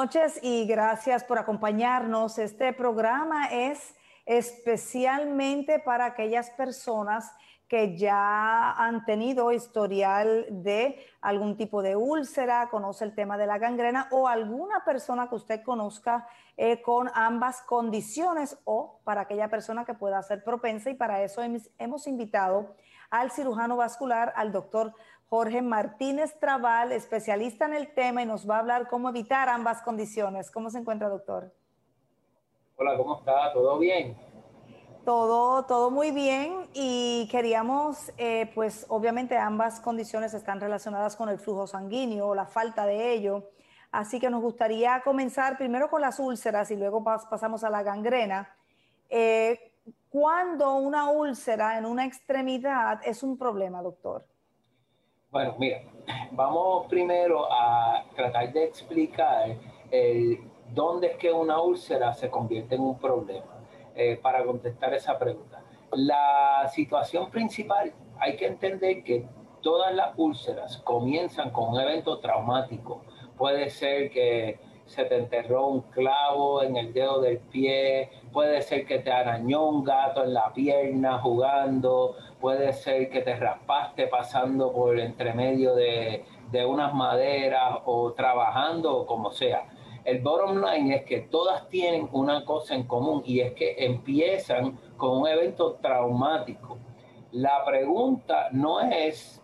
Noches y gracias por acompañarnos. Este programa es especialmente para aquellas personas que ya han tenido historial de algún tipo de úlcera, conoce el tema de la gangrena o alguna persona que usted conozca eh, con ambas condiciones o para aquella persona que pueda ser propensa y para eso hemos invitado al cirujano vascular, al doctor Jorge Martínez Trabal, especialista en el tema y nos va a hablar cómo evitar ambas condiciones. ¿Cómo se encuentra, doctor? Hola, ¿cómo está? ¿Todo bien? Todo, todo muy bien y queríamos, eh, pues obviamente ambas condiciones están relacionadas con el flujo sanguíneo o la falta de ello. Así que nos gustaría comenzar primero con las úlceras y luego pasamos a la gangrena. Eh, ¿Cuándo una úlcera en una extremidad es un problema, doctor? Bueno, mira, vamos primero a tratar de explicar eh, dónde es que una úlcera se convierte en un problema eh, para contestar esa pregunta. La situación principal, hay que entender que todas las úlceras comienzan con un evento traumático. Puede ser que se te enterró un clavo en el dedo del pie, puede ser que te arañó un gato en la pierna jugando, puede ser que te raspaste pasando por entre medio de, unas maderas o trabajando o como sea. El bottom line es que todas tienen una cosa en común y es que empiezan con un evento traumático. La pregunta no es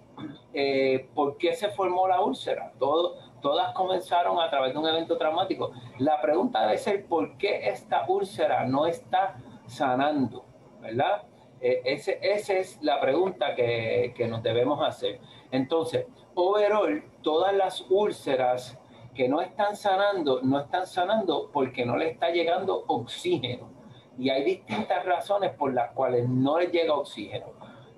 eh, por qué se formó la úlcera. Todas comenzaron a través de un evento traumático. La pregunta debe ser por qué esta úlcera no está sanando, ¿verdad? E, ese, esa es la pregunta que, que nos debemos hacer. Entonces, overall, todas las úlceras que no están sanando, no están sanando porque no le está llegando oxígeno. Y hay distintas razones por las cuales no le llega oxígeno.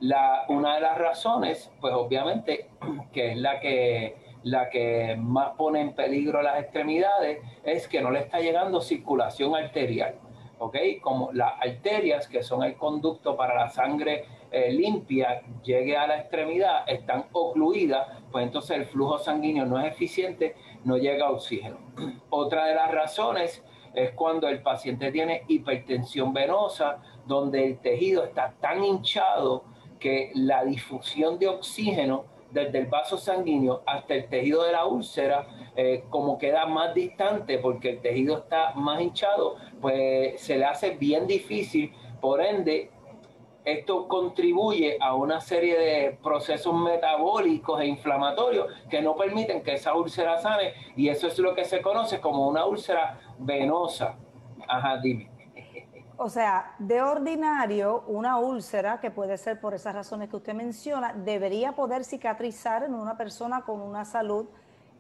La, una de las razones, pues obviamente, que es la que la que más pone en peligro las extremidades es que no le está llegando circulación arterial. ¿Ok? Como las arterias, que son el conducto para la sangre eh, limpia, llegue a la extremidad, están ocluidas, pues entonces el flujo sanguíneo no es eficiente, no llega oxígeno. Otra de las razones es cuando el paciente tiene hipertensión venosa, donde el tejido está tan hinchado que la difusión de oxígeno desde el vaso sanguíneo hasta el tejido de la úlcera, eh, como queda más distante porque el tejido está más hinchado, pues se le hace bien difícil. Por ende, esto contribuye a una serie de procesos metabólicos e inflamatorios que no permiten que esa úlcera sane y eso es lo que se conoce como una úlcera venosa. Ajá, dime. O sea, de ordinario, una úlcera, que puede ser por esas razones que usted menciona, debería poder cicatrizar en una persona con una salud,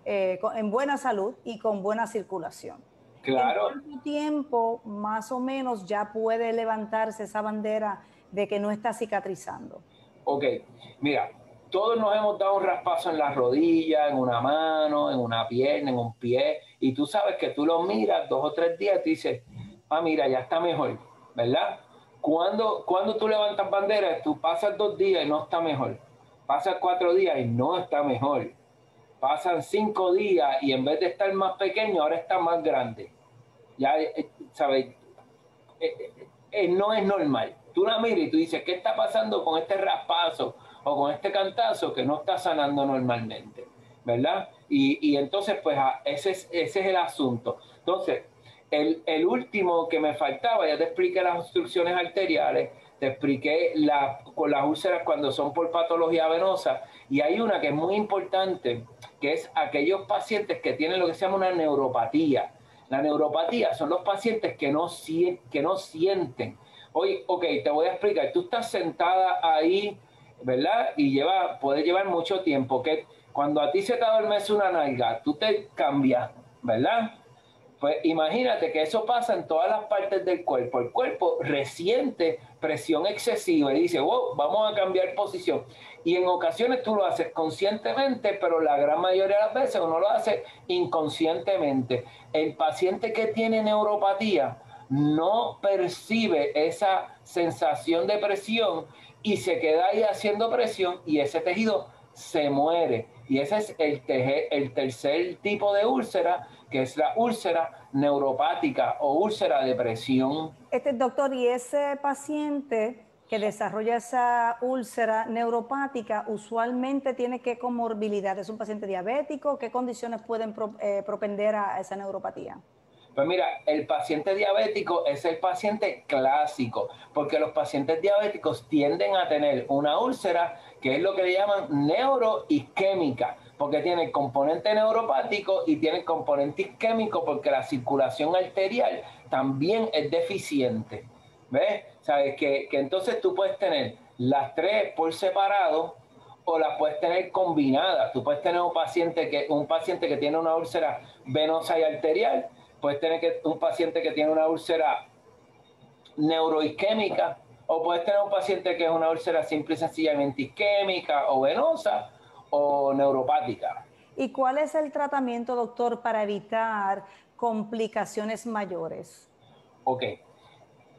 eh, en buena salud y con buena circulación. Claro. ¿En cuánto tiempo más o menos ya puede levantarse esa bandera de que no está cicatrizando? Ok, mira, todos nos hemos dado un raspazo en la rodilla, en una mano, en una pierna, en un pie, y tú sabes que tú lo miras dos o tres días y te dices, ah, mira, ya está mejor ¿verdad? Cuando, cuando tú levantas banderas, tú pasas dos días y no está mejor. Pasas cuatro días y no está mejor. Pasan cinco días y en vez de estar más pequeño, ahora está más grande. Ya, eh, ¿sabes? Eh, eh, no es normal. Tú la miras y tú dices, ¿qué está pasando con este raspazo o con este cantazo que no está sanando normalmente? ¿Verdad? Y, y entonces, pues, ese es, ese es el asunto. Entonces, el, último que me faltaba, ya te expliqué las obstrucciones arteriales, te expliqué con las úlceras cuando son por patología venosa, y hay una que es muy importante, que es aquellos pacientes que tienen lo que se llama una neuropatía. La neuropatía son los pacientes que no, que no sienten. Oye, ok, te voy a explicar. Tú estás sentada ahí ¿verdad? Y lleva, puede llevar mucho tiempo. Que cuando a ti se te adormece una nalga, tú te cambias, ¿verdad? Pues imagínate que eso pasa en todas las partes del cuerpo. El cuerpo resiente presión excesiva y dice, wow, vamos a cambiar posición. Y en ocasiones tú lo haces conscientemente, pero la gran mayoría de las veces uno lo hace inconscientemente. El paciente que tiene neuropatía no percibe esa sensación de presión y se queda ahí haciendo presión y ese tejido se muere. Y ese es el, el tercer tipo de úlcera que es la úlcera neuropática o úlcera de presión. Este doctor, y ese paciente que desarrolla esa úlcera neuropática usualmente tiene qué comorbilidad? ¿Es un paciente diabético? ¿Qué condiciones pueden eh, propender a esa neuropatía? Pues mira, el paciente diabético es el paciente clásico, porque los pacientes diabéticos tienden a tener una úlcera que es lo que le llaman neuroisquémica porque tiene componente neuropático y tiene componente isquémico porque la circulación arterial también es deficiente. ¿Ves? Sabes que, entonces tú puedes tener las tres por separado o las puedes tener combinadas. Tú puedes tener un paciente que, un paciente que tiene una úlcera venosa y arterial, puedes tener que, un paciente que tiene una úlcera neuroisquémica, o puedes tener un paciente que es una úlcera simple y sencillamente isquémica o venosa, o neuropática. ¿Y cuál es el tratamiento, doctor, para evitar complicaciones mayores? Ok.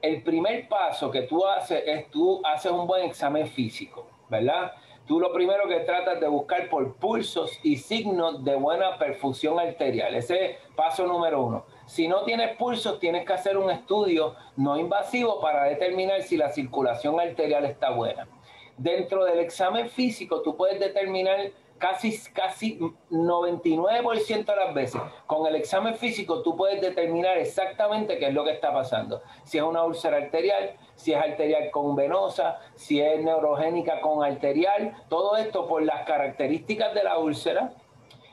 El primer paso que tú haces es tú haces un buen examen físico, ¿verdad? Tú lo primero que tratas de buscar por pulsos y signos de buena perfusión arterial. Ese es paso número uno. Si no tienes pulsos, tienes que hacer un estudio no invasivo para determinar si la circulación arterial está buena dentro del examen físico tú puedes determinar casi, casi 99% de las veces, con el examen físico tú puedes determinar exactamente qué es lo que está pasando. Si es una úlcera arterial, si es arterial con venosa, si es neurogénica con arterial, todo esto por las características de la úlcera,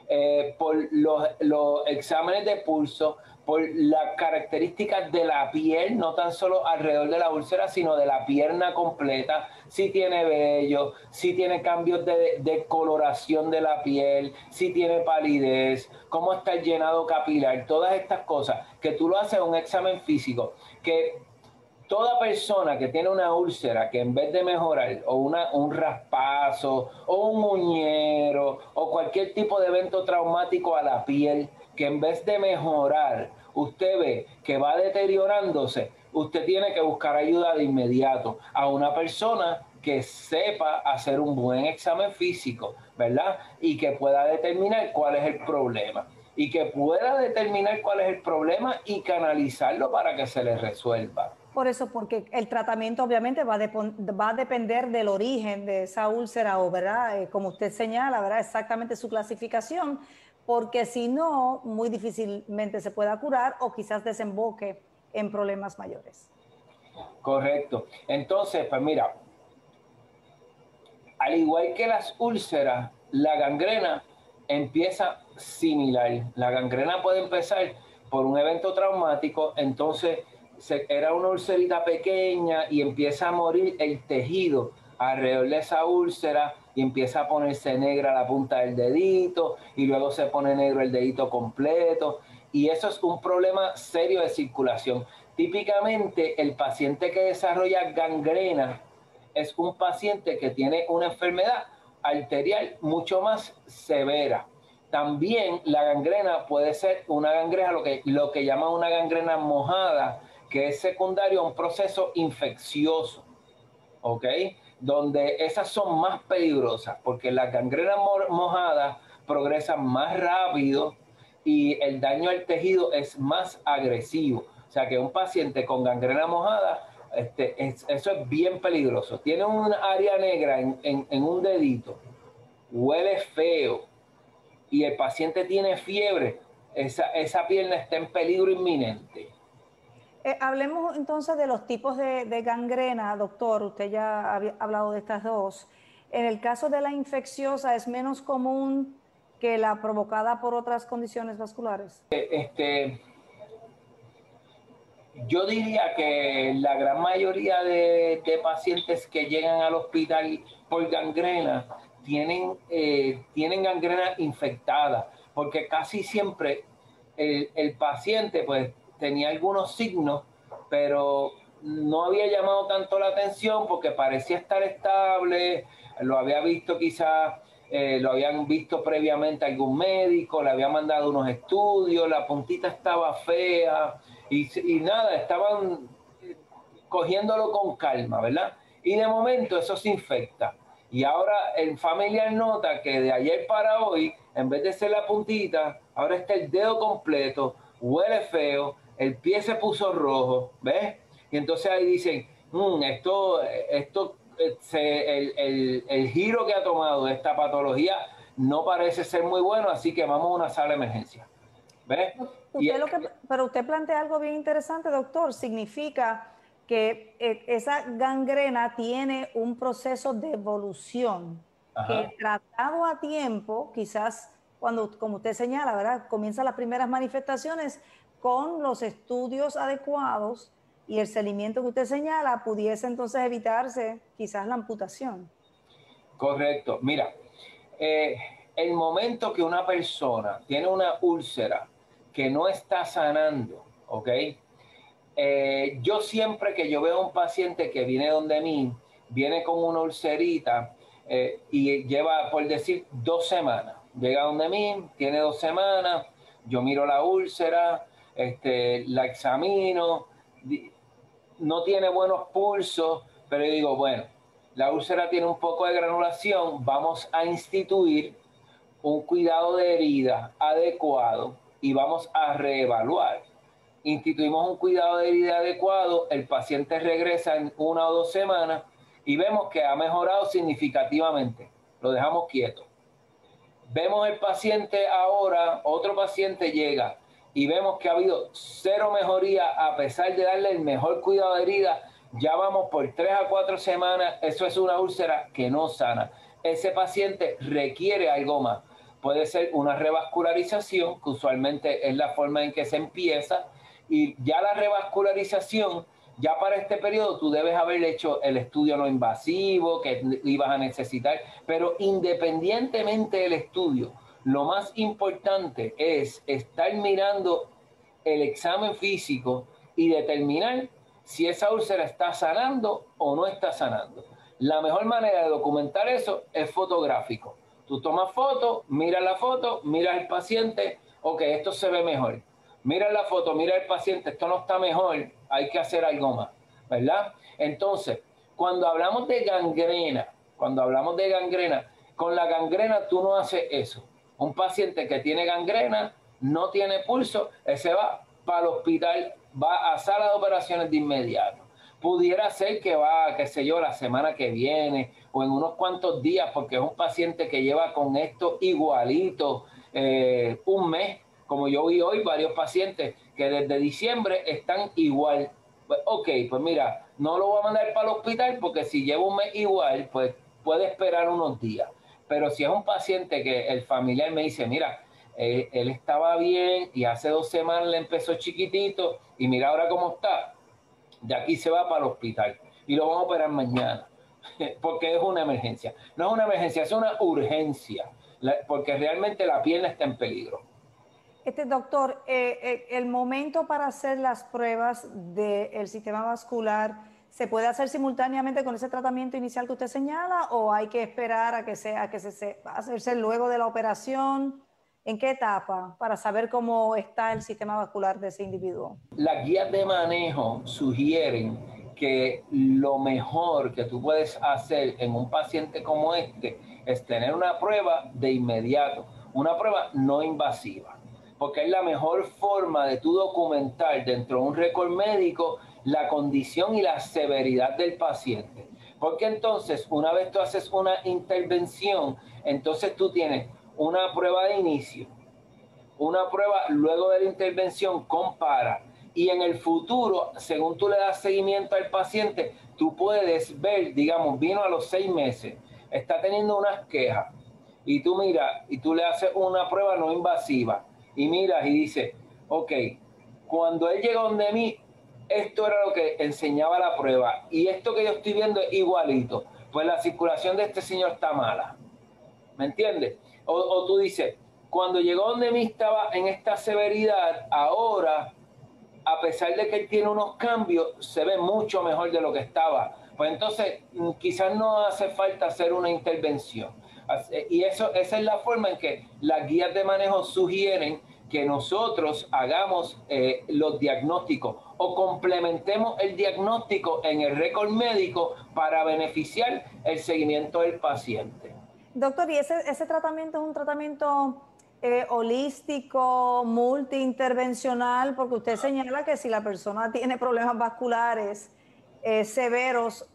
eh, por los, los exámenes de pulso, por las características de la piel, no tan solo alrededor de la úlcera, sino de la pierna completa, si tiene vello, si tiene cambios de, coloración de la piel, si tiene palidez, cómo está el llenado capilar, todas estas cosas, que tú lo haces un examen físico, que toda persona que tiene una úlcera que en vez de mejorar o una, un raspazo o un muñero o cualquier tipo de evento traumático a la piel, que en vez de mejorar, usted ve que va deteriorándose, usted tiene que buscar ayuda de inmediato a una persona que sepa hacer un buen examen físico, ¿verdad? Y que pueda determinar cuál es el problema. Y que pueda determinar cuál es el problema y canalizarlo para que se le resuelva. Por eso, porque el tratamiento obviamente va a, va a depender del origen de esa úlcera o, ¿verdad? Eh, como usted señala, ¿verdad? Exactamente su clasificación porque si no, muy difícilmente se pueda curar o quizás desemboque en problemas mayores. Correcto. Entonces, pues mira, al igual que las úlceras, la gangrena empieza similar. La gangrena puede empezar por un evento traumático, entonces era una ulcerita pequeña y empieza a morir el tejido alrededor de esa úlcera y empieza a ponerse negra la punta del dedito y luego se pone negro el dedito completo. Y eso es un problema serio de circulación. Típicamente el paciente que desarrolla gangrena es un paciente que tiene una enfermedad arterial mucho más severa. También la gangrena puede ser una gangrena, lo que, lo que llaman una gangrena mojada, que es secundario a un proceso infeccioso. ¿Ok? donde esas son más peligrosas, porque las gangrenas mojadas progresan más rápido y el daño al tejido es más agresivo. O sea que un paciente con gangrena mojada, este, eso es bien peligroso. Tiene un área negra en, un dedito, huele feo y el paciente tiene fiebre, esa, esa pierna está en peligro inminente. Eh, hablemos entonces de los tipos de, gangrena, doctor. Usted ya ha hablado de estas dos. En el caso de la infecciosa, ¿es menos común que la provocada por otras condiciones vasculares? Eh, este, Yo diría que la gran mayoría de, pacientes que llegan al hospital por gangrena tienen, eh, tienen gangrena infectada, porque casi siempre el, paciente pues tenía algunos signos, pero no había llamado tanto la atención porque parecía estar estable, lo había visto quizás, eh, lo habían visto previamente algún médico, le había mandado unos estudios, la puntita estaba fea y, nada, estaban cogiéndolo con calma, ¿verdad? Y de momento eso se infecta. Y ahora el familiar nota que de ayer para hoy, en vez de ser la puntita, ahora está el dedo completo, huele feo, el pie se puso rojo, ¿ves? Y entonces ahí dicen, mm, esto, esto el, el, giro que ha tomado esta patología no parece ser muy bueno, así que vamos a una sala de emergencia. ¿Ves? pero usted plantea algo bien interesante, doctor. Significa que eh, esa gangrena tiene un proceso de evolución que tratado a tiempo, quizás cuando, como usted señala, ¿verdad? Comienzan las primeras manifestaciones con los estudios adecuados y el seguimiento que usted señala, pudiese entonces evitarse quizás la amputación. Correcto. Mira, eh, el momento que una persona tiene una úlcera que no está sanando, ¿ok? Eh, yo siempre que yo veo a un paciente que viene donde mí, viene con una ulcerita eh, y lleva, por decir, dos semanas. Llega donde mí, tiene dos semanas, yo miro la úlcera, este, la examino, no tiene buenos pulsos, pero yo digo, bueno, la úlcera tiene un poco de granulación, vamos a instituir un cuidado de herida adecuado y vamos a reevaluar. Instituimos un cuidado de herida adecuado, el paciente regresa en una o dos semanas y vemos que ha mejorado significativamente. Lo dejamos quieto. Vemos el paciente ahora, otro paciente llega, y vemos que ha habido cero mejoría a pesar de darle el mejor cuidado de herida, ya vamos por tres a cuatro semanas, eso es una úlcera que no sana. Ese paciente requiere algo más. Puede ser una revascularización, que usualmente es la forma en que se empieza, y ya la revascularización, ya para este periodo tú debes haber hecho el estudio no invasivo que ibas a necesitar, pero independientemente del estudio, lo más importante es estar mirando el examen físico y determinar si esa úlcera está sanando o no está sanando. La mejor manera de documentar eso es fotográfico. Tú tomas foto, miras la foto, miras el paciente, ok, esto se ve mejor. Mira la foto, mira el paciente, esto no está mejor, hay que hacer algo más, ¿verdad? Entonces, cuando hablamos de gangrena, cuando hablamos de gangrena, con la gangrena tú no haces eso. Un paciente que tiene gangrena, no tiene pulso, ese va para el hospital, va a sala de operaciones de inmediato. Pudiera ser que va, qué sé yo, la semana que viene o en unos cuantos días, porque es un paciente que lleva con esto igualito eh, un mes, como yo vi hoy, varios pacientes que desde diciembre están igual. Pues, ok, pues mira, no lo voy a mandar para el hospital porque si lleva un mes igual, pues puede esperar unos días. Pero si es un paciente que el familiar me dice, mira, eh, él estaba bien y hace dos semanas le empezó chiquitito y mira ahora cómo está, de aquí se va para el hospital y lo vamos a operar mañana, porque es una emergencia. No es una emergencia, es una urgencia, porque realmente la pierna está en peligro. Este doctor, eh, eh, el momento para hacer las pruebas del sistema vascular ¿Se puede hacer simultáneamente con ese tratamiento inicial que usted señala o hay que esperar a que sea que se, hacerse luego de la operación? ¿En qué etapa para saber cómo está el sistema vascular de ese individuo? Las guías de manejo sugieren que lo mejor que tú puedes hacer en un paciente como este es tener una prueba de inmediato, una prueba no invasiva, porque es la mejor forma de tú documentar dentro de un récord médico la condición y la severidad del paciente. Porque entonces, una vez tú haces una intervención, entonces tú tienes una prueba de inicio, una prueba luego de la intervención, compara. Y en el futuro, según tú le das seguimiento al paciente, tú puedes ver, digamos, vino a los seis meses, está teniendo unas quejas, y tú miras, y tú le haces una prueba no invasiva, y miras y dices, ok, cuando él llegó donde mí, esto era lo que enseñaba la prueba y esto que yo estoy viendo es igualito, pues la circulación de este señor está mala. ¿Me entiendes? O, tú dices, cuando llegó donde mí estaba en esta severidad, ahora, a pesar de que él tiene unos cambios, se ve mucho mejor de lo que estaba. Pues entonces, mm, quizás no hace falta hacer una intervención. Y eso, esa es la forma en que las guías de manejo sugieren que nosotros hagamos eh, los diagnósticos o complementemos el diagnóstico en el récord médico para beneficiar el seguimiento del paciente. Doctor, ¿y ese, ese tratamiento es un tratamiento eh, holístico, multiintervencional? Porque usted señala que si la persona tiene problemas vasculares eh, severos,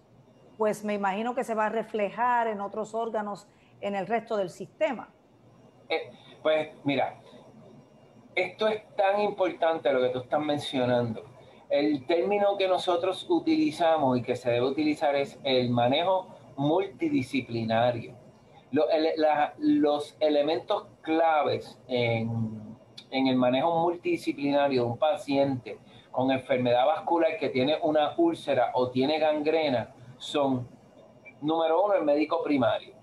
pues me imagino que se va a reflejar en otros órganos en el resto del sistema. pues mira, esto es tan importante lo que tú estás mencionando. El término que nosotros utilizamos y que se debe utilizar es el manejo multidisciplinario. Los, elementos claves en, en el manejo multidisciplinario de un paciente con enfermedad vascular que tiene una úlcera o tiene gangrena son, número uno, el médico primario.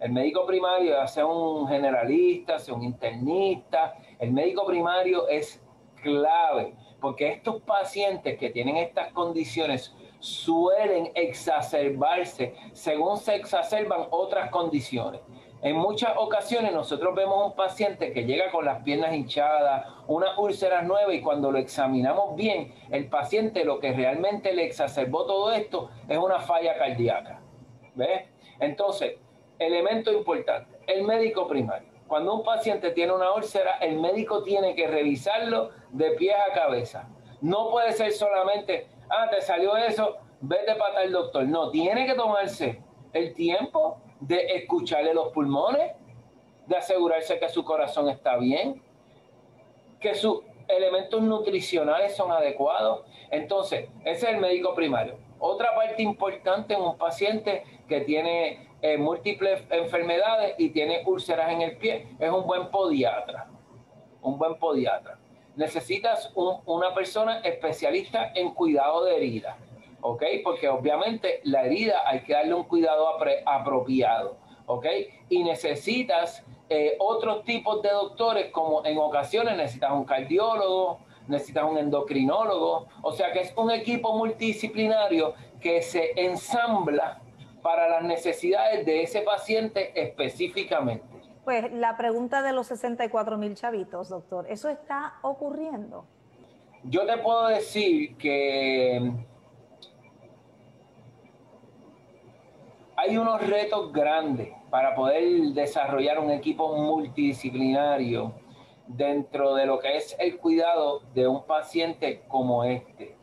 El médico primario, sea un generalista, sea un internista, el médico primario es clave porque estos pacientes que tienen estas condiciones suelen exacerbarse según se exacerban otras condiciones. En muchas ocasiones nosotros vemos un paciente que llega con las piernas hinchadas, una úlcera nueva y cuando lo examinamos bien, el paciente lo que realmente le exacerbó todo esto es una falla cardíaca. ¿Ves? Entonces, elemento importante, el médico primario. Cuando un paciente tiene una úlcera, el médico tiene que revisarlo de pies a cabeza. No puede ser solamente, ah, te salió eso, vete para el doctor. No, tiene que tomarse el tiempo de escucharle los pulmones, de asegurarse que su corazón está bien, que sus elementos nutricionales son adecuados. Entonces, ese es el médico primario. Otra parte importante en un paciente que tiene eh, múltiples enfermedades y tiene úlceras en el pie, es un buen podiatra. Un buen podiatra. Necesitas una persona especialista en cuidado de heridas, ¿ok? Porque obviamente la herida hay que darle un cuidado apropiado, ¿ok? Y necesitas eh, otros tipos de doctores, como en ocasiones necesitas un cardiólogo, necesitas un endocrinólogo, o sea que es un equipo multidisciplinario que se ensambla para las necesidades de ese paciente específicamente. Pues la pregunta de los 64 mil chavitos, doctor, ¿eso está ocurriendo? Yo te puedo decir que hay unos retos grandes para poder desarrollar un equipo multidisciplinario dentro de lo que es el cuidado de un paciente como este.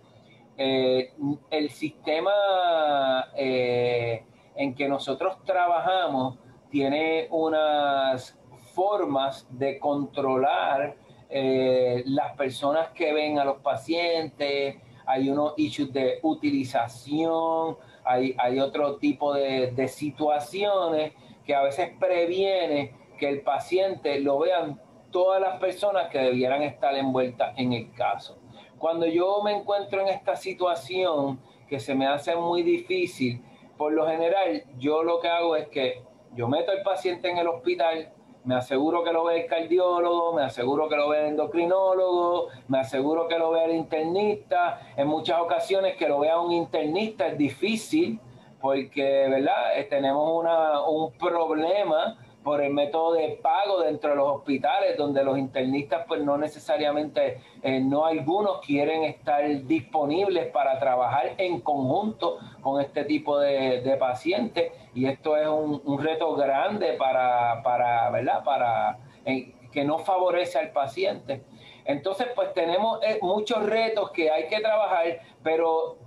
Eh, el sistema eh, en que nosotros trabajamos tiene unas formas de controlar eh, las personas que ven a los pacientes, hay unos issues de utilización, hay, hay otro tipo de, de, situaciones que a veces previene que el paciente lo vean todas las personas que debieran estar envueltas en el caso. Cuando yo me encuentro en esta situación que se me hace muy difícil, por lo general, yo lo que hago es que yo meto al paciente en el hospital, me aseguro que lo ve el cardiólogo, me aseguro que lo ve el endocrinólogo, me aseguro que lo vea el internista. En muchas ocasiones que lo vea un internista es difícil porque, ¿verdad? Eh, tenemos una, un problema por el método de pago dentro de los hospitales, donde los internistas, pues no necesariamente, eh, no algunos quieren estar disponibles para trabajar en conjunto con este tipo de, pacientes. Y esto es un, reto grande para, para ¿verdad? Para, eh, que no favorece al paciente. Entonces, pues tenemos eh, muchos retos que hay que trabajar, pero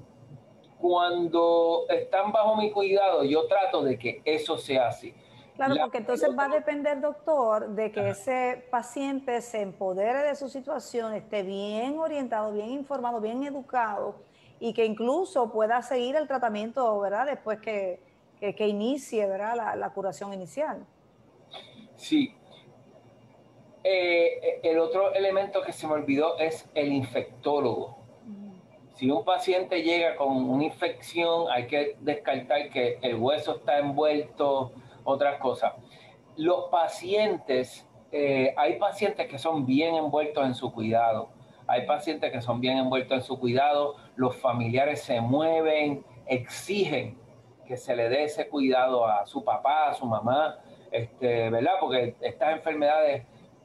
cuando están bajo mi cuidado, yo trato de que eso sea así Claro, porque entonces va a depender, doctor, de que ese paciente se empodere de su situación, esté bien orientado, bien informado, bien educado y que incluso pueda seguir el tratamiento, ¿verdad? Después que, que, inicie, ¿verdad? La, curación inicial. Sí. Eh, el otro elemento que se me olvidó es el infectólogo. Si un paciente llega con una infección, hay que descartar que el hueso está envuelto, otras cosas. Los pacientes, eh, hay pacientes que son bien envueltos en su cuidado, hay pacientes que son bien envueltos en su cuidado, los familiares se mueven, exigen que se le dé ese cuidado a su papá, a su mamá, este, ¿verdad? Porque estas enfermedades,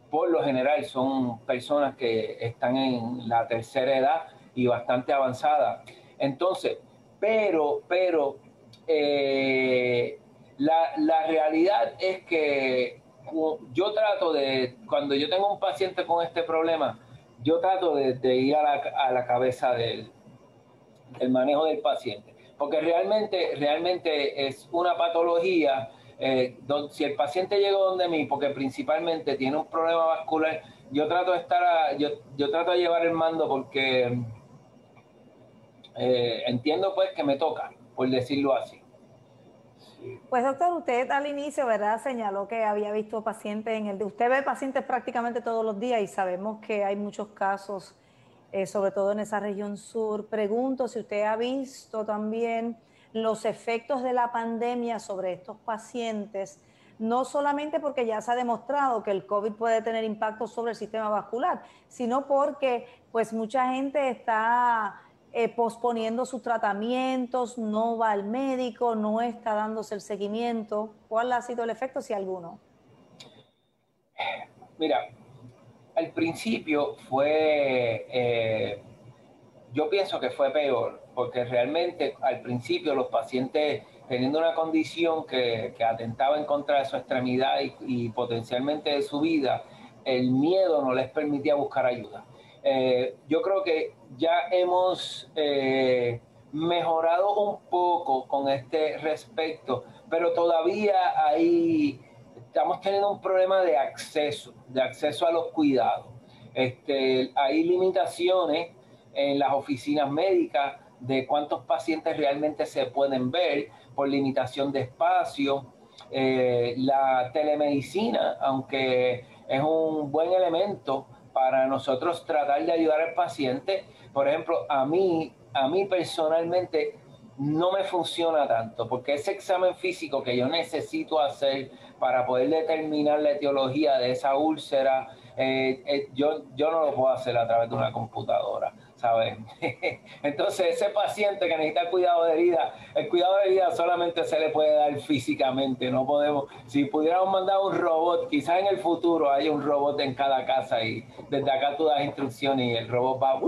por lo general, son personas que están en la tercera edad y bastante avanzada. Entonces, pero, pero, eh, la, la realidad es que yo trato de, cuando yo tengo un paciente con este problema, yo trato de, ir a la, a la cabeza del, del, manejo del paciente, porque realmente, realmente es una patología. Eh, si el paciente llega donde mí, porque principalmente tiene un problema vascular, yo trato de estar, yo, yo trato de llevar el mando porque eh, entiendo pues que me toca, por decirlo así. Pues doctor, usted al inicio, ¿verdad? Señaló que había visto pacientes en el usted ve pacientes prácticamente todos los días y sabemos que hay muchos casos, eh, sobre todo en esa región sur. Pregunto si usted ha visto también los efectos de la pandemia sobre estos pacientes, no solamente porque ya se ha demostrado que el COVID puede tener impacto sobre el sistema vascular, sino porque pues mucha gente está eh, posponiendo sus tratamientos, no va al médico, no está dándose el seguimiento. ¿Cuál ha sido el efecto, si alguno? Mira, al principio fue, eh, yo pienso que fue peor, porque realmente al principio los pacientes teniendo una condición que, atentaba en contra de su extremidad y potencialmente de su vida, el miedo no les permitía buscar ayuda. Eh, yo creo que ya hemos eh, mejorado un poco con este respecto, pero todavía hay, estamos teniendo un problema de acceso, de acceso a los cuidados. Este, hay limitaciones en las oficinas médicas de cuántos pacientes realmente se pueden ver por limitación de espacio. Eh, la telemedicina, aunque es un buen elemento, para nosotros tratar de ayudar al paciente. Por ejemplo, a mí, a mí personalmente no me funciona tanto, porque ese examen físico que yo necesito hacer para poder determinar la etiología de esa úlcera, eh, eh, yo, yo no lo puedo hacer a través de una computadora. ¿Sabes? Entonces, ese paciente que necesita cuidado de vida, el cuidado de vida solamente se le puede dar físicamente, no podemos, si pudiéramos mandar un robot, quizás en el futuro haya un robot en cada casa y desde acá tú das instrucciones y el robot va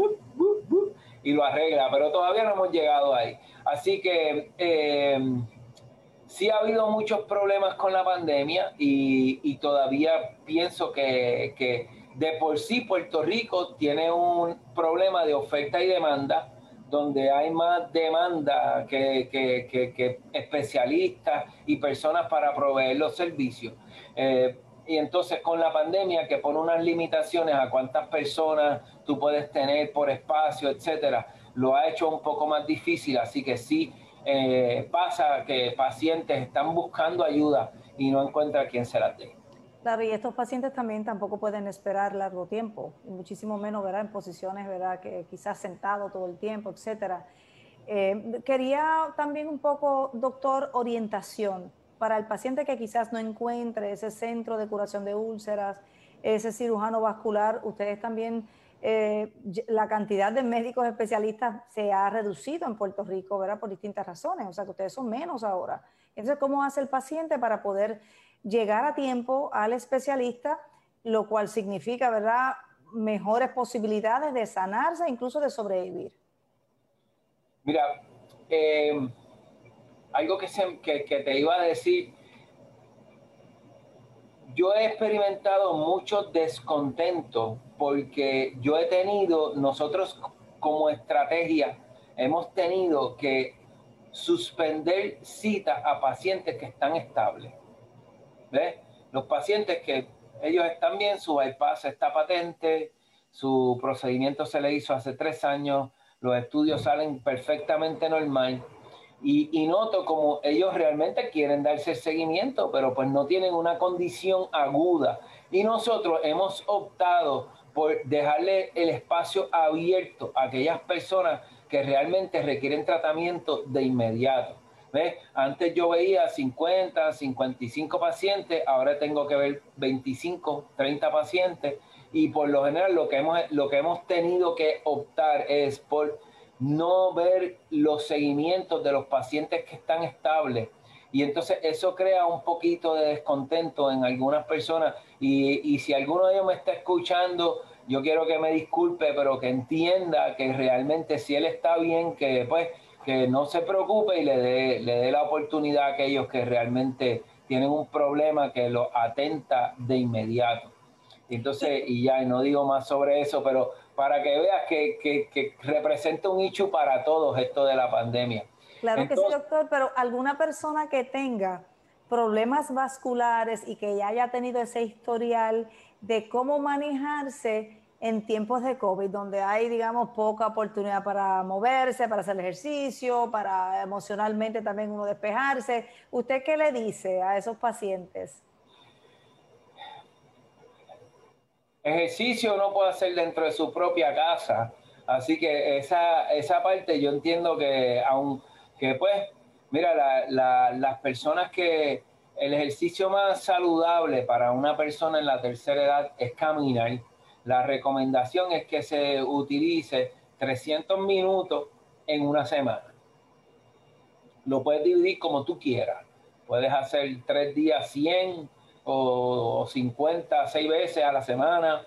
y lo arregla, pero todavía no hemos llegado ahí. Así que eh, sí ha habido muchos problemas con la pandemia y, todavía pienso que de por sí Puerto Rico tiene un problema de oferta y demanda, donde hay más demanda que, especialistas y personas para proveer los servicios. Eh, y entonces con la pandemia que pone unas limitaciones a cuántas personas tú puedes tener por espacio, etcétera, lo ha hecho un poco más difícil. Así que sí eh, pasa que pacientes están buscando ayuda y no encuentran quién se la dé. Claro, y estos pacientes también tampoco pueden esperar largo tiempo, y muchísimo menos, ¿verdad? En posiciones, ¿verdad? Que quizás sentado todo el tiempo, etcétera. Eh, quería también un poco, doctor, orientación para el paciente que quizás no encuentre ese centro de curación de úlceras, ese cirujano vascular. Ustedes también, eh, la cantidad de médicos especialistas se ha reducido en Puerto Rico, ¿verdad? Por distintas razones, o sea que ustedes son menos ahora. Entonces, ¿cómo hace el paciente para poder llegar a tiempo al especialista, lo cual significa, ¿verdad?, mejores posibilidades de sanarse, incluso de sobrevivir. Mira, eh, algo que, que, te iba a decir, yo he experimentado mucho descontento porque yo he tenido, nosotros como estrategia, hemos tenido que suspender citas a pacientes que están estables. Los pacientes que ellos están bien, su bypass está patente, su procedimiento se le hizo hace tres años, los estudios salen perfectamente normal. Y, noto como ellos realmente quieren darse seguimiento, pero pues no tienen una condición aguda. Y nosotros hemos optado por dejarle el espacio abierto a aquellas personas que realmente requieren tratamiento de inmediato. Antes yo veía 50, 55 pacientes, ahora tengo que ver 25, 30 pacientes y por lo general lo que hemos, lo que hemos tenido que optar es por no ver los seguimientos de los pacientes que están estables. Y entonces eso crea un poquito de descontento en algunas personas. Y, y si alguno de ellos me está escuchando, yo quiero que me disculpe, pero que entienda que realmente si él está bien, que pues que no se preocupe y le dé, le dé la oportunidad a aquellos que realmente tienen un problema que lo atenta de inmediato. Entonces, y ya no digo más sobre eso, pero para que veas que, que, representa un hecho para todos esto de la pandemia. Claro que sí, doctor, pero alguna persona que tenga problemas vasculares y que ya haya tenido ese historial de cómo manejarse en tiempos de COVID, donde hay, digamos, poca oportunidad para moverse, para hacer ejercicio, para emocionalmente también uno despejarse. ¿Usted qué le dice a esos pacientes? ejercicio uno puede hacer dentro de su propia casa. Así que esa, esa parte yo entiendo que, aunque pues, mira, las personas que el ejercicio más saludable para una persona en la tercera edad es caminar. La recomendación es que se utilice 300 minutos en una semana. Lo puedes dividir como tú quieras. Puedes hacer tres días 100, o, 50, 6 veces a la semana.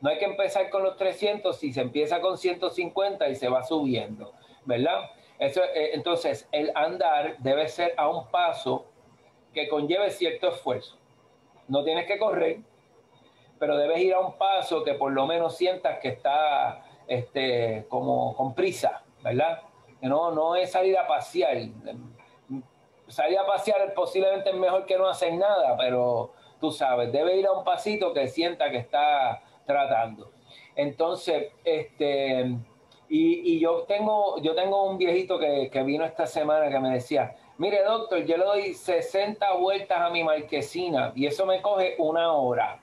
No hay que empezar con los 300 si se empieza con 150 y se va subiendo, ¿verdad? Eh, entonces, el andar debe ser a un paso que conlleve cierto esfuerzo. No tienes que correr, pero debes ir a un paso que por lo menos sientas que está este, como con prisa, ¿verdad? no, no es salir a pasear salir a pasear posiblemente es mejor que no hacer nada, pero tú sabes, debe ir a un pasito que sienta que está tratando. Entonces, este, y, yo tengo, yo tengo un viejito que, que, vino esta semana que me decía, mire doctor, yo le doy 60 vueltas a mi marquesina y eso me coge una hora.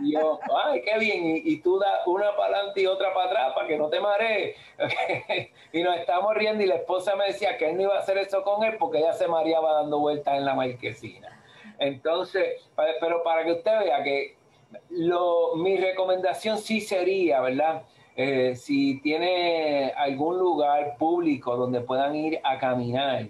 Y yo, ay, qué bien. Y, tú das una para adelante y otra para atrás para que no te marees. y nos estamos riendo y la esposa me decía que él no iba a hacer eso con él porque ella se mareaba dando vueltas en la marquesina. Entonces, pero para que usted vea que lo, mi recomendación sí sería, ¿verdad? Eh, si tiene algún lugar público donde puedan ir a caminar,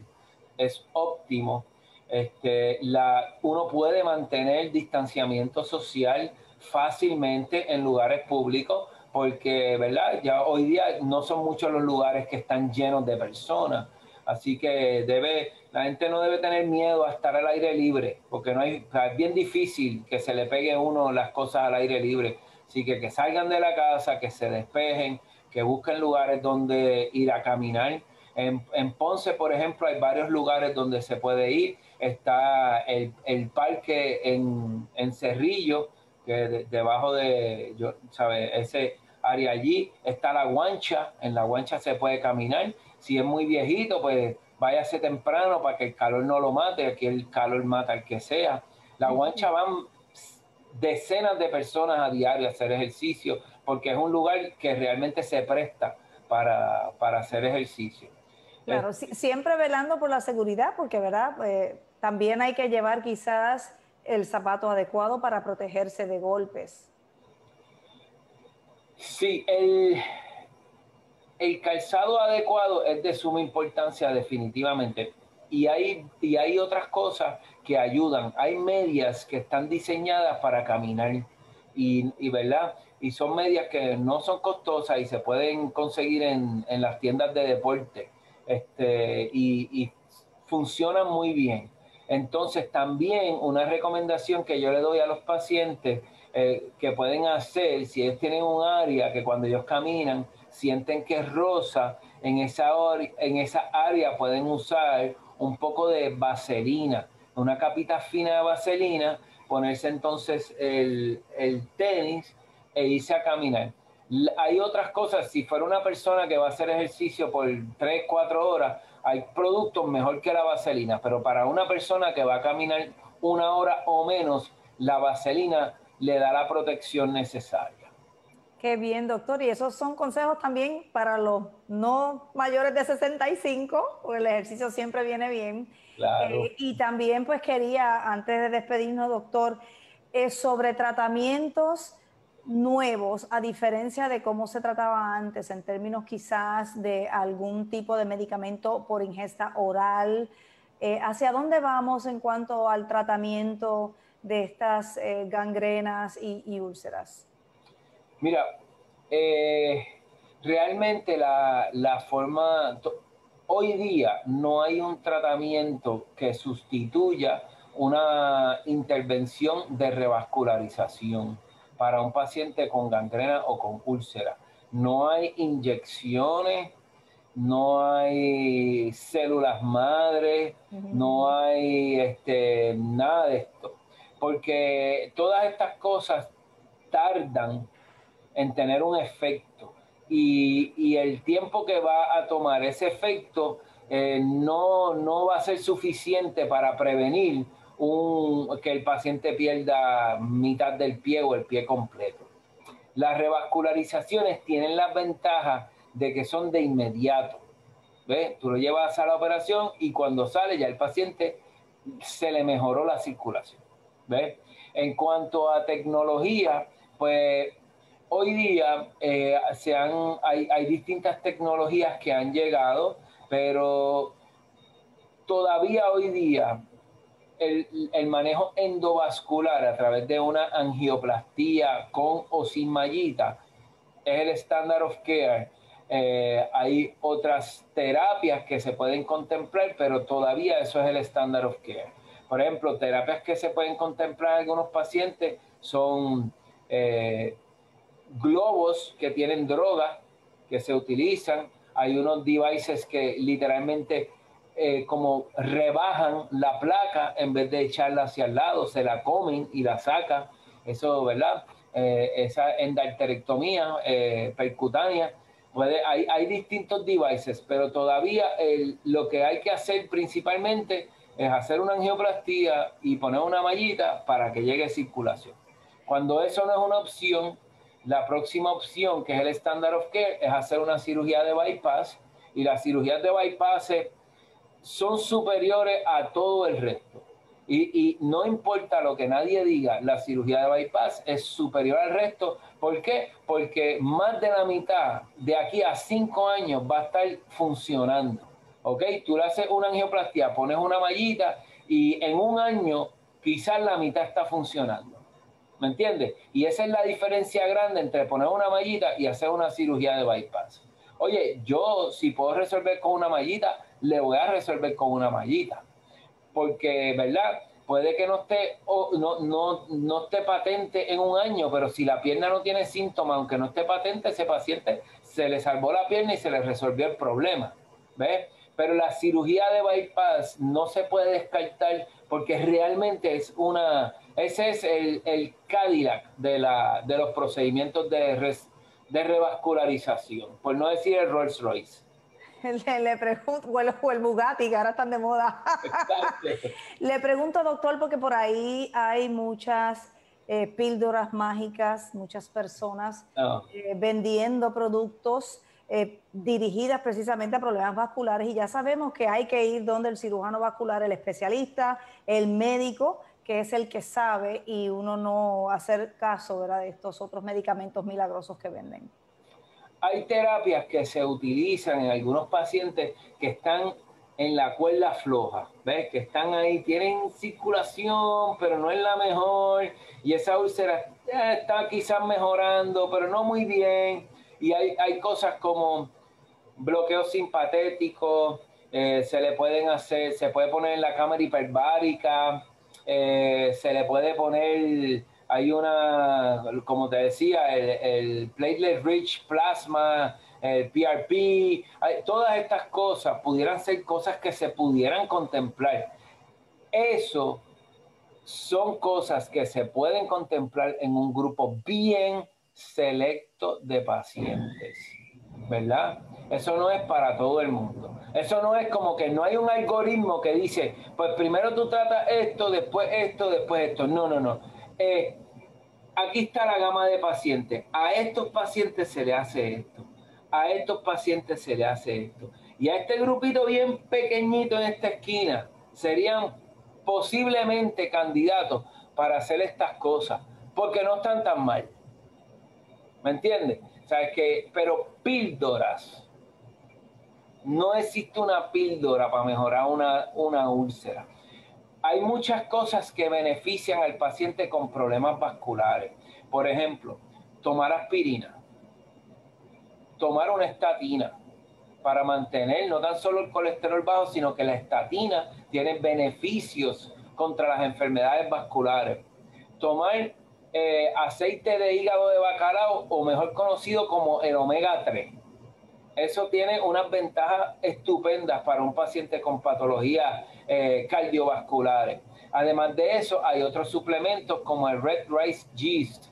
es óptimo este, la, uno puede mantener distanciamiento social fácilmente en lugares públicos porque, ¿verdad? Ya hoy día no son muchos los lugares que están llenos de personas. Así que debe, la gente no debe tener miedo a estar al aire libre, porque no hay, es bien difícil que se le pegue uno las cosas al aire libre. Así que que salgan de la casa, que se despejen, que busquen lugares donde ir a caminar. En, en Ponce, por ejemplo, hay varios lugares donde se puede ir está el, el parque en, en, Cerrillo, que debajo de, yo, ¿sabe? ese área allí, está la guancha, en la guancha se puede caminar, si es muy viejito, pues váyase temprano para que el calor no lo mate, aquí el calor mata al que sea. La guancha van decenas de personas a diario a hacer ejercicio, porque es un lugar que realmente se presta para, para hacer ejercicio. Claro, siempre velando por la seguridad, porque, ¿verdad? Pues, también hay que llevar quizás el zapato adecuado para protegerse de golpes. Sí, el, el calzado adecuado es de suma importancia definitivamente. Y hay, y hay otras cosas que ayudan. Hay medias que están diseñadas para caminar y, y ¿verdad? Y son medias que no son costosas y se pueden conseguir en, en las tiendas de deporte. Este, y, y funcionan muy bien. Entonces, también una recomendación que yo le doy a los pacientes eh, que pueden hacer, si ellos tienen un área que cuando ellos caminan sienten que es rosa, en esa, en esa área pueden usar un poco de vaselina, una capita fina de vaselina, ponerse entonces el, el tenis e irse a caminar. Hay otras cosas, si fuera una persona que va a hacer ejercicio por 3, 4 horas, hay productos mejor que la vaselina, pero para una persona que va a caminar una hora o menos, la vaselina le da la protección necesaria. Qué bien, doctor. Y esos son consejos también para los no mayores de 65, porque el ejercicio siempre viene bien. Claro. Eh, y también pues quería, antes de despedirnos, doctor, eh, sobre tratamientos nuevos, a diferencia de cómo se trataba antes, en términos quizás de algún tipo de medicamento por ingesta oral. Eh, ¿Hacia dónde vamos en cuanto al tratamiento de estas gangrenas y úlceras? Mira, eh, realmente la, forma, hoy día no hay un tratamiento que sustituya una intervención de revascularización para un paciente con gangrena o con úlcera. No hay inyecciones, no hay células madres, no hay este, nada de esto, porque todas estas cosas tardan en tener un efecto. Y, el tiempo que va a tomar ese efecto eh, no, no va a ser suficiente para prevenir un, que el paciente pierda mitad del pie o el pie completo. Las revascularizaciones tienen la ventaja de que son de inmediato. ¿Ves? Tú lo llevas a la operación y cuando sale ya el paciente se le mejoró la circulación. ¿Ves? En cuanto a tecnología, pues hoy día eh, se hay, distintas tecnologías que han llegado, pero todavía hoy día el, manejo endovascular a través de una angioplastía con o sin mallita es el standard of care. Eh, hay otras terapias que se pueden contemplar, pero todavía eso es el standard of care. Por ejemplo, terapias que se pueden contemplar en algunos pacientes son eh, globos que tienen droga que se utilizan. Hay unos devices que literalmente eh, como rebajan la placa en vez de echarla hacia el lado, se la comen y la sacan. Eso, ¿verdad? Eh, esa endarterectomía eh, percutánea. Puede, hay, hay, distintos devices, pero todavía lo que hay que hacer principalmente es hacer una angioplastía y poner una mallita para que llegue circulación. Cuando eso no es una opción, la próxima opción, que es el standard of care, es hacer una cirugía de bypass y las cirugías de bypass son superiores a todo el resto. Y, no importa lo que nadie diga, la cirugía de bypass es superior al resto. ¿Por qué? Porque más de la mitad de aquí a cinco años va a estar funcionando. ¿Ok? Tú le haces una angioplastia, pones una mallita y en un año quizás la mitad está funcionando. ¿Me entiendes? Y esa es la diferencia grande entre poner una mallita y hacer una cirugía de bypass. Oye, yo si puedo resolver con una mallita, le voy a resolver con una mallita. Porque, ¿verdad? Puede que no esté, no, no, no esté patente en un año, pero si la pierna no tiene síntomas, aunque no esté patente, ese paciente se le salvó la pierna y se le resolvió el problema. ¿Ves? Pero la cirugía de bypass no se puede descartar porque realmente es una, ese es el, el Cadillac de, la, de los procedimientos de, de revascularización, por no decir el Rolls Royce. Le, pregunto, o el, Bugatti, que ahora están de moda. le pregunto, doctor, porque por ahí hay muchas eh, píldoras mágicas, muchas personas ah. eh, vendiendo productos eh, dirigidas precisamente a problemas vasculares y ya sabemos que hay que ir donde el cirujano vascular, el especialista, el médico, que es el que sabe y uno no hacer caso ¿verdad? de estos otros medicamentos milagrosos que venden. Hay terapias que se utilizan en algunos pacientes que están en la cuerda floja, ¿ves? Que están ahí, tienen circulación, pero no es la mejor, y esa úlcera eh, está quizás mejorando, pero no muy bien. Y hay, hay cosas como bloqueo simpatético, eh, se le pueden hacer, se puede poner en la cámara hiperbárica, eh, se le puede poner, hay una, como te decía, el, platelet rich plasma, el PRP, todas estas cosas pudieran ser cosas que se pudieran contemplar. Eso son cosas que se pueden contemplar en un grupo bien selecto de pacientes, ¿verdad? Eso no es para todo el mundo. Eso no es como que no hay un algoritmo que dice, pues primero tú tratas esto, después esto, después esto. No, no, no. Eh, aquí está la gama de pacientes. A estos pacientes se le hace esto. A estos pacientes se le hace esto. Y a este grupito bien pequeñito en esta esquina serían posiblemente candidatos para hacer estas cosas, porque no están tan mal. ¿Me entiendes? Que, pero píldoras. No existe una píldora para mejorar una, una úlcera hay muchas cosas que benefician al paciente con problemas vasculares. Por ejemplo, tomar aspirina, tomar una estatina para mantener no tan solo el colesterol bajo, sino que la estatina tiene beneficios contra las enfermedades vasculares. Tomar eh, aceite de hígado de bacalao, o mejor conocido como el omega 3 eso tiene unas ventajas estupendas para un paciente con patologías eh, cardiovasculares. Además de eso, hay otros suplementos como el Red Rice Yeast,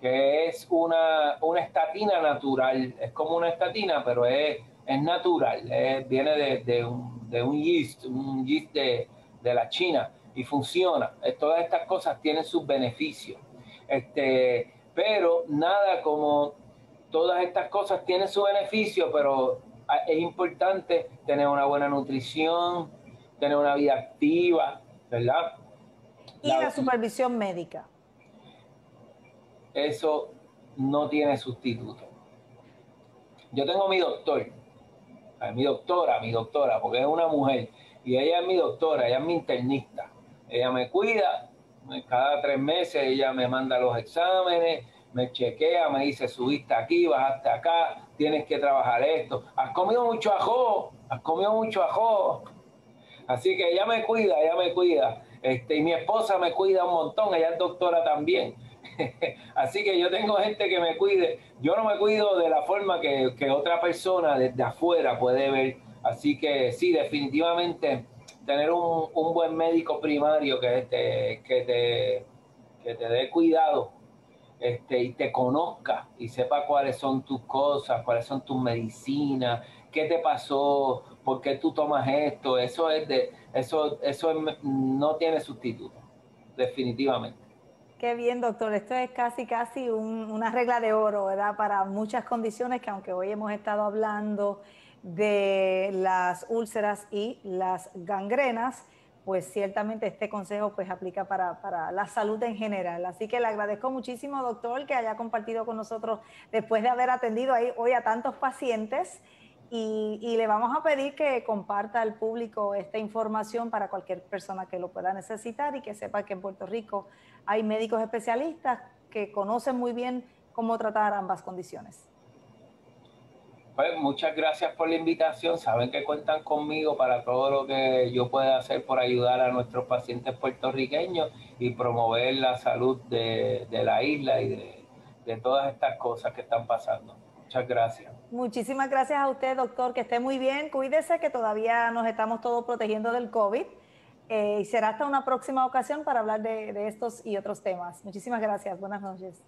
que es una, una estatina natural. Es como una estatina, pero es, es natural. viene de, un, de, un, yeast, un yeast de, de la China y funciona. Eh, todas estas cosas tienen sus beneficios. Este, pero nada como todas estas cosas tienen su beneficio, pero es importante tener una buena nutrición, tener una vida activa, ¿verdad? Y la, supervisión médica. Eso no tiene sustituto. Yo tengo mi doctor, mi doctora, mi doctora, porque es una mujer, y ella es mi doctora, ella es mi internista. Ella me cuida, cada tres meses ella me manda los exámenes, me chequea, me dice, subiste aquí, bajaste acá, tienes que trabajar esto. Has comido mucho ajo, has comido mucho ajo. Así que ella me cuida, ella me cuida. Este, y mi esposa me cuida un montón, ella es doctora también. Así que yo tengo gente que me cuide. Yo no me cuido de la forma que, otra persona desde afuera puede ver. Así que sí, definitivamente tener un, un buen médico primario que te, que te, que te dé cuidado este, y te conozca y sepa cuáles son tus cosas, cuáles son tus medicinas, qué te pasó, por qué tú tomas esto, eso es de, eso, eso no tiene sustituto, definitivamente. Qué bien, doctor. Esto es casi, casi una regla de oro, ¿verdad? Para muchas condiciones que aunque hoy hemos estado hablando de las úlceras y las gangrenas, pues ciertamente este consejo pues aplica para, la salud en general. Así que le agradezco muchísimo, doctor, que haya compartido con nosotros después de haber atendido hoy a tantos pacientes y, y, le vamos a pedir que comparta al público esta información para cualquier persona que lo pueda necesitar y que sepa que en Puerto Rico hay médicos especialistas que conocen muy bien cómo tratar ambas condiciones. Pues muchas gracias por la invitación. Saben que cuentan conmigo para todo lo que yo pueda hacer por ayudar a nuestros pacientes puertorriqueños y promover la salud de, la isla y de, de todas estas cosas que están pasando. Muchas gracias. Muchísimas gracias a usted, doctor. Que esté muy bien. Cuídese que todavía nos estamos todos protegiendo del COVID. Eh, y será hasta una próxima ocasión para hablar de, de estos y otros temas. Muchísimas gracias. Buenas noches.